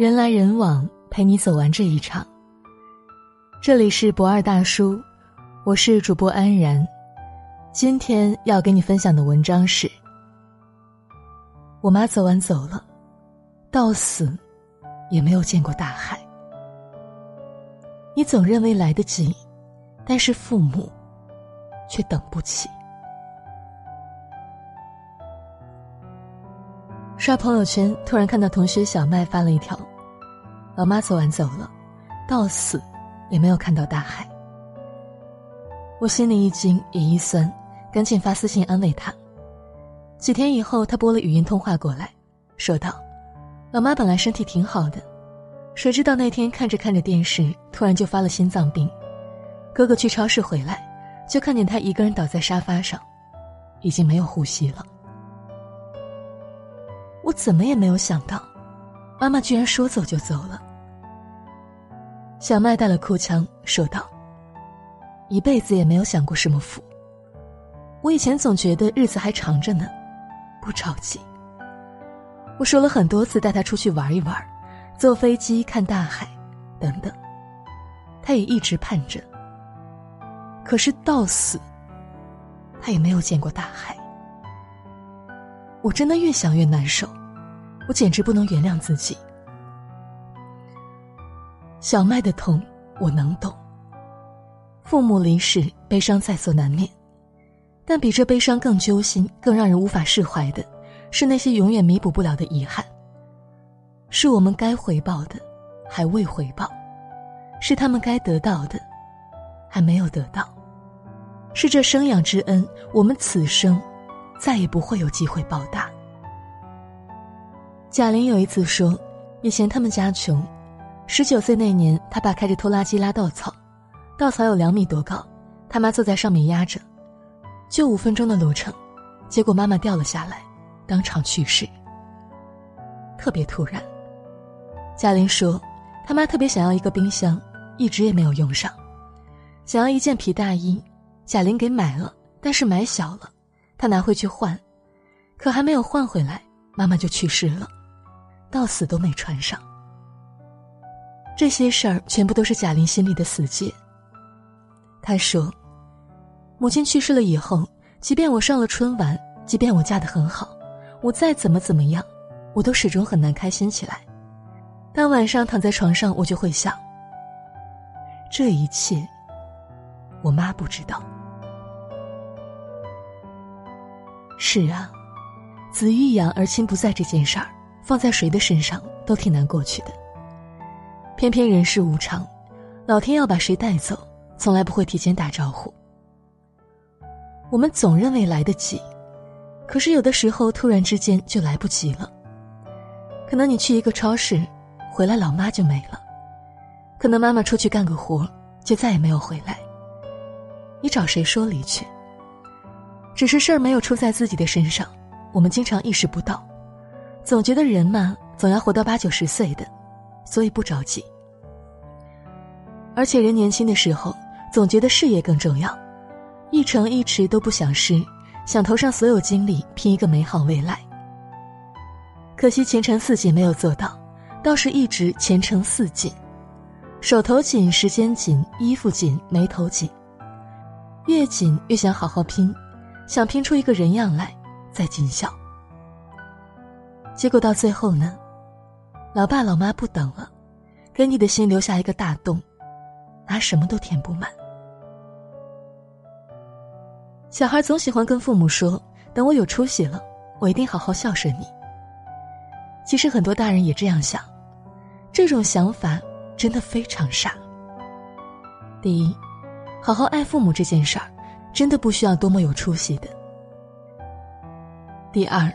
人来人往，陪你走完这一场。这里是不二大叔，我是主播安然。今天要给你分享的文章是：我妈走完走了，到死也没有见过大海。你总认为来得及，但是父母却等不起。刷朋友圈，突然看到同学小麦发了一条。老妈走完走了，到死也没有看到大海。我心里一惊也一酸，赶紧发私信安慰她。几天以后，她拨了语音通话过来，说道：“老妈本来身体挺好的，谁知道那天看着看着电视，突然就发了心脏病。哥哥去超市回来，就看见她一个人倒在沙发上，已经没有呼吸了。我怎么也没有想到。”妈妈居然说走就走了。小麦带了哭腔说道：“一辈子也没有享过什么福。我以前总觉得日子还长着呢，不着急。我说了很多次带他出去玩一玩，坐飞机看大海，等等，他也一直盼着。可是到死，他也没有见过大海。我真的越想越难受。”我简直不能原谅自己。小麦的痛我能懂。父母离世，悲伤在所难免，但比这悲伤更揪心、更让人无法释怀的，是那些永远弥补不了的遗憾。是我们该回报的，还未回报；是他们该得到的，还没有得到；是这生养之恩，我们此生再也不会有机会报答。贾玲有一次说，以前他们家穷，十九岁那年，他爸开着拖拉机拉稻草，稻草有两米多高，他妈坐在上面压着，就五分钟的路程，结果妈妈掉了下来，当场去世。特别突然。贾玲说，他妈特别想要一个冰箱，一直也没有用上，想要一件皮大衣，贾玲给买了，但是买小了，她拿回去换，可还没有换回来，妈妈就去世了。到死都没穿上。这些事儿全部都是贾玲心里的死结。她说：“母亲去世了以后，即便我上了春晚，即便我嫁得很好，我再怎么怎么样，我都始终很难开心起来。当晚上躺在床上，我就会想：这一切，我妈不知道。是啊，子欲养而亲不在这件事儿。”放在谁的身上都挺难过去的。偏偏人世无常，老天要把谁带走，从来不会提前打招呼。我们总认为来得及，可是有的时候突然之间就来不及了。可能你去一个超市，回来老妈就没了；可能妈妈出去干个活，就再也没有回来。你找谁说离去？只是事儿没有出在自己的身上，我们经常意识不到。总觉得人嘛，总要活到八九十岁的，所以不着急。而且人年轻的时候，总觉得事业更重要，一成一池都不想失，想投上所有精力拼一个美好未来。可惜前程似锦没有做到，倒是一直前程似锦，手头紧，时间紧，衣服紧，眉头紧，越紧越想好好拼，想拼出一个人样来，再尽孝。结果到最后呢，老爸老妈不等了，给你的心留下一个大洞，拿什么都填不满。小孩总喜欢跟父母说：“等我有出息了，我一定好好孝顺你。”其实很多大人也这样想，这种想法真的非常傻。第一，好好爱父母这件事儿，真的不需要多么有出息的。第二。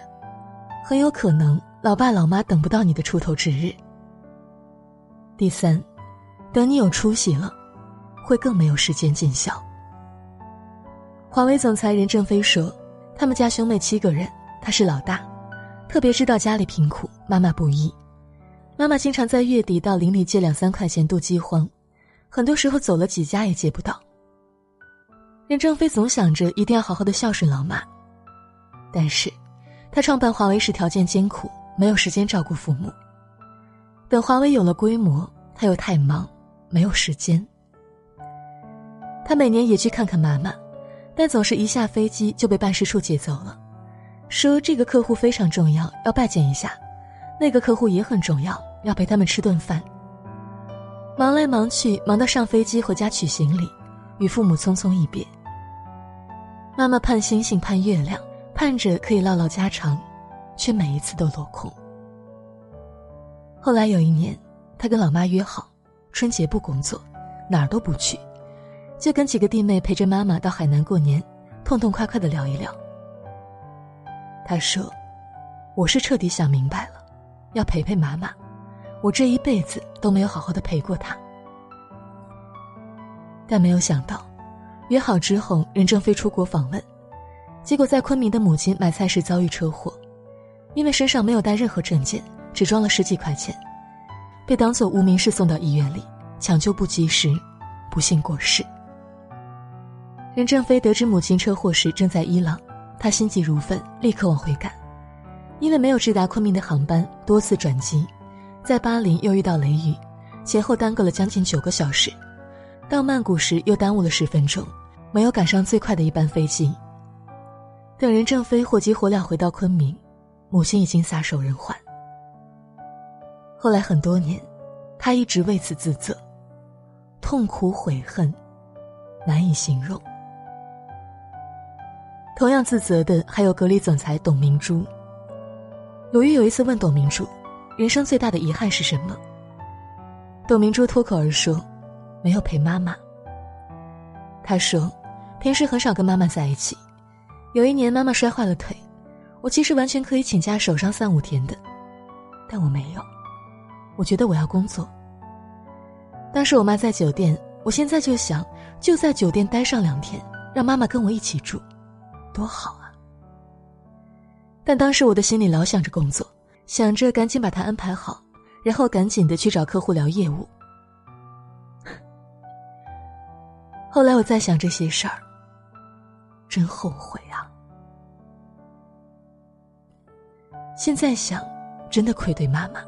很有可能，老爸老妈等不到你的出头之日。第三，等你有出息了，会更没有时间尽孝。华为总裁任正非说，他们家兄妹七个人，他是老大，特别知道家里贫苦，妈妈不易。妈妈经常在月底到邻里借两三块钱度饥荒，很多时候走了几家也借不到。任正非总想着一定要好好的孝顺老妈，但是。他创办华为时条件艰苦，没有时间照顾父母。等华为有了规模，他又太忙，没有时间。他每年也去看看妈妈，但总是一下飞机就被办事处接走了，说这个客户非常重要，要拜见一下；那个客户也很重要，要陪他们吃顿饭。忙来忙去，忙到上飞机回家取行李，与父母匆匆一别。妈妈盼星星盼月亮，盼着可以唠唠家常，却每一次都落空。后来有一年，他跟老妈约好，春节不工作，哪儿都不去。就跟几个弟妹陪着妈妈到海南过年，痛痛快快的聊一聊。他说：“我是彻底想明白了，要陪陪妈妈，我这一辈子都没有好好的陪过她。”但没有想到，约好之后，任正非出国访问，结果在昆明的母亲买菜时遭遇车祸，因为身上没有带任何证件，只装了十几块钱，被当做无名氏送到医院里，抢救不及时，不幸过世。任正非得知母亲车祸时正在伊朗，他心急如焚，立刻往回赶。因为没有直达昆明的航班，多次转机，在巴林又遇到雷雨，前后耽搁了将近九个小时。到曼谷时又耽误了十分钟，没有赶上最快的一班飞机。等任正非火急火燎回到昆明，母亲已经撒手人寰。后来很多年，他一直为此自责，痛苦悔恨，难以形容。同样自责的还有格力总裁董明珠。鲁豫有一次问董明珠：“人生最大的遗憾是什么？”董明珠脱口而出：“没有陪妈妈。”他说：“平时很少跟妈妈在一起，有一年妈妈摔坏了腿，我其实完全可以请假守上三五天的，但我没有，我觉得我要工作。当时我妈在酒店，我现在就想就在酒店待上两天，让妈妈跟我一起住。”多好啊！但当时我的心里老想着工作，想着赶紧把它安排好，然后赶紧的去找客户聊业务。后来我在想这些事儿，真后悔啊！现在想，真的愧对妈妈。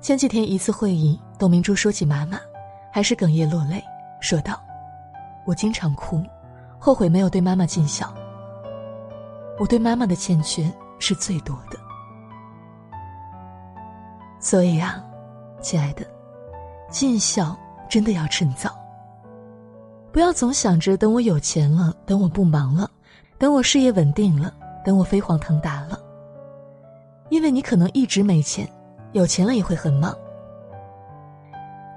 前几天一次会议，董明珠说起妈妈，还是哽咽落泪，说道：“我经常哭。”后悔没有对妈妈尽孝。我对妈妈的欠缺是最多的，所以啊，亲爱的，尽孝真的要趁早。不要总想着等我有钱了，等我不忙了，等我事业稳定了，等我飞黄腾达了。因为你可能一直没钱，有钱了也会很忙。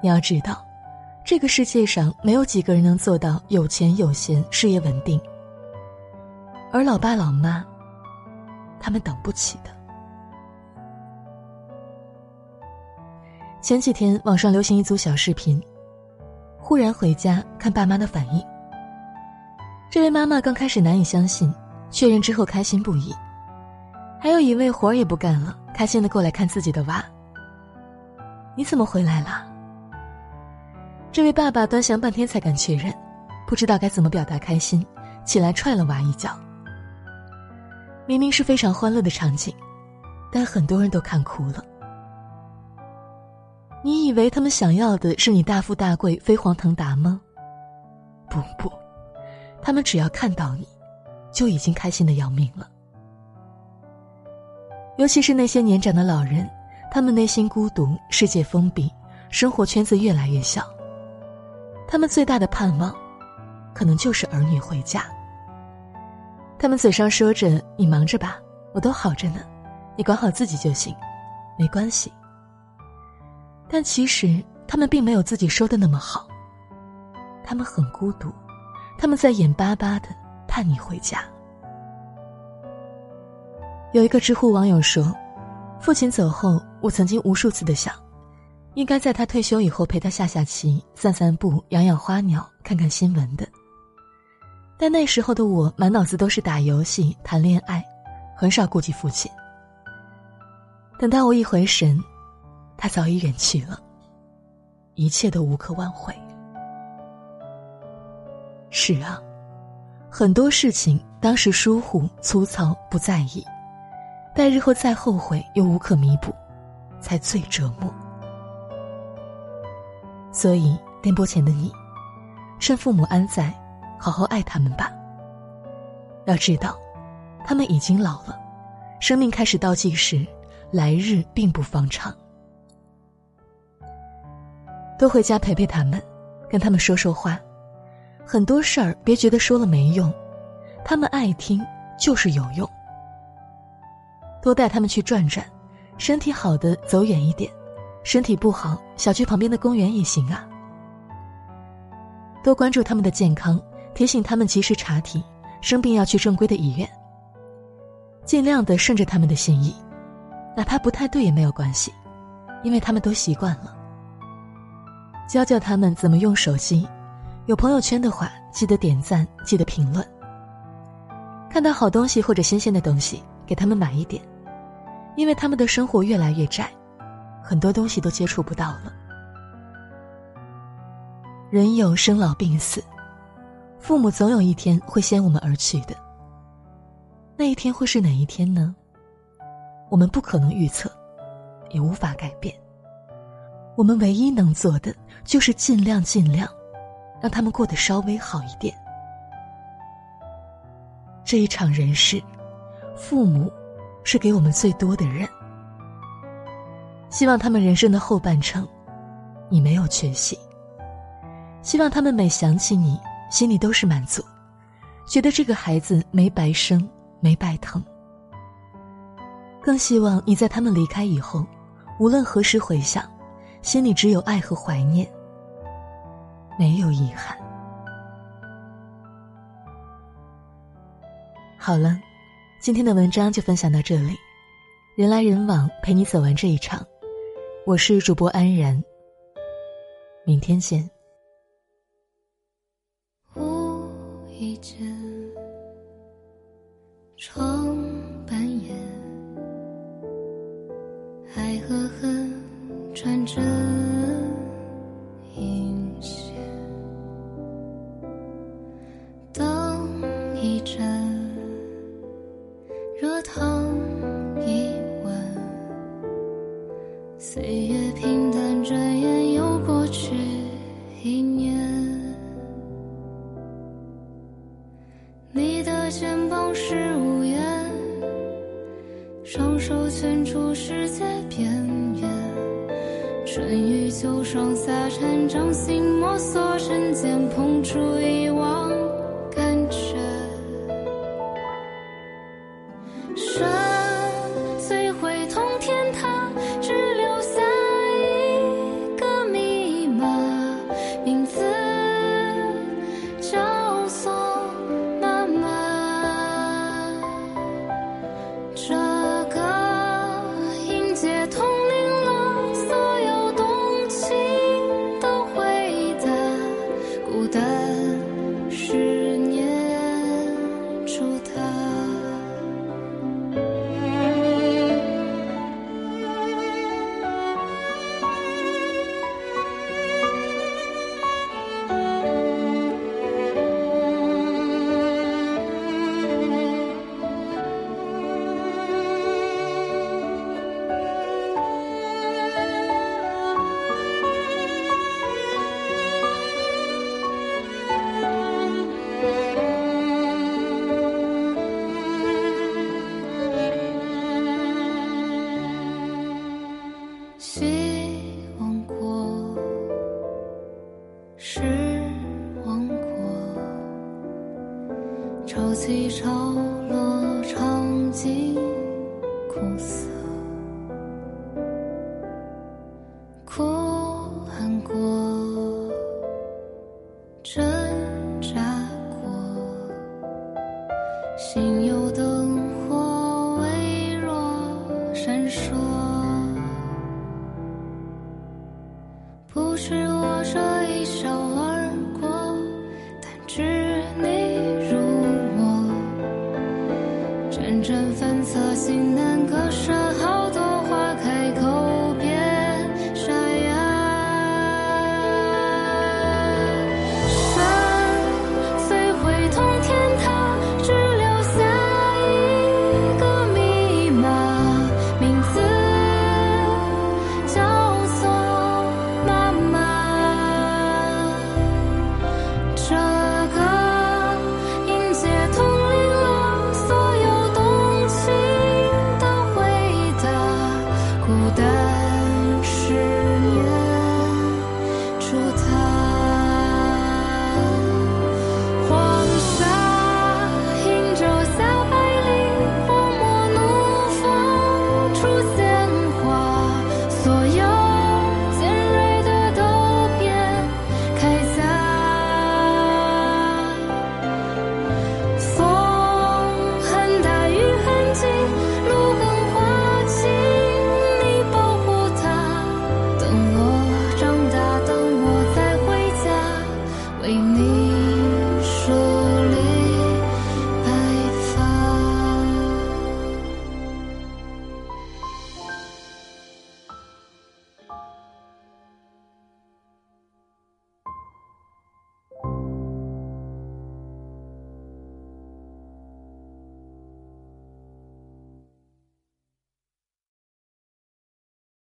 你要知道。这个世界上没有几个人能做到有钱有闲、事业稳定，而老爸老妈，他们等不起的。前几天网上流行一组小视频，忽然回家看爸妈的反应。这位妈妈刚开始难以相信，确认之后开心不已，还有一位活儿也不干了，开心的过来看自己的娃。你怎么回来了？这位爸爸端详半天才敢确认，不知道该怎么表达开心，起来踹了娃一脚。明明是非常欢乐的场景，但很多人都看哭了。你以为他们想要的是你大富大贵、飞黄腾达吗？不不，他们只要看到你，就已经开心的要命了。尤其是那些年长的老人，他们内心孤独，世界封闭，生活圈子越来越小。他们最大的盼望，可能就是儿女回家。他们嘴上说着“你忙着吧，我都好着呢，你管好自己就行，没关系。”但其实他们并没有自己说的那么好。他们很孤独，他们在眼巴巴的盼你回家。有一个知乎网友说：“父亲走后，我曾经无数次的想。”应该在他退休以后陪他下下棋、散散步、养养花鸟、看看新闻的。但那时候的我满脑子都是打游戏、谈恋爱，很少顾及父亲。等到我一回神，他早已远去了，一切都无可挽回。是啊，很多事情当时疏忽、粗糙、不在意，待日后再后悔又无可弥补，才最折磨。所以，颠簸前的你，趁父母安在，好好爱他们吧。要知道，他们已经老了，生命开始倒计时，来日并不方长。多回家陪陪他们，跟他们说说话，很多事儿别觉得说了没用，他们爱听就是有用。多带他们去转转，身体好的走远一点，身体不好，小区旁边的公园也行啊。多关注他们的健康，提醒他们及时查体。生病要去正规的医院。尽量的顺着他们的心意，哪怕不太对也没有关系，因为他们都习惯了。教教他们怎么用手机，有朋友圈的话，记得点赞，记得评论。看到好东西或者新鲜的东西，给他们买一点，因为他们的生活越来越窄，很多东西都接触不到了。人有生老病死。父母总有一天会先我们而去的。那一天会是哪一天呢？我们不可能预测，也无法改变。我们唯一能做的就是尽量尽量，让他们过得稍微好一点。这一场人世，父母是给我们最多的人。希望他们人生的后半程，你没有缺席。希望他们每想起你。心里都是满足，觉得这个孩子没白生，没白疼。更希望你在他们离开以后，无论何时回想，心里只有爱和怀念，没有遗憾。好了，今天的文章就分享到这里，人来人往，陪你走完这一场。我是主播安然，明天见。无意间窗半掩，爱和恨穿针双手圈出世界边缘。春雨秋霜夏蝉掌心，摸索成茧，碰出遗忘苦但是念着他。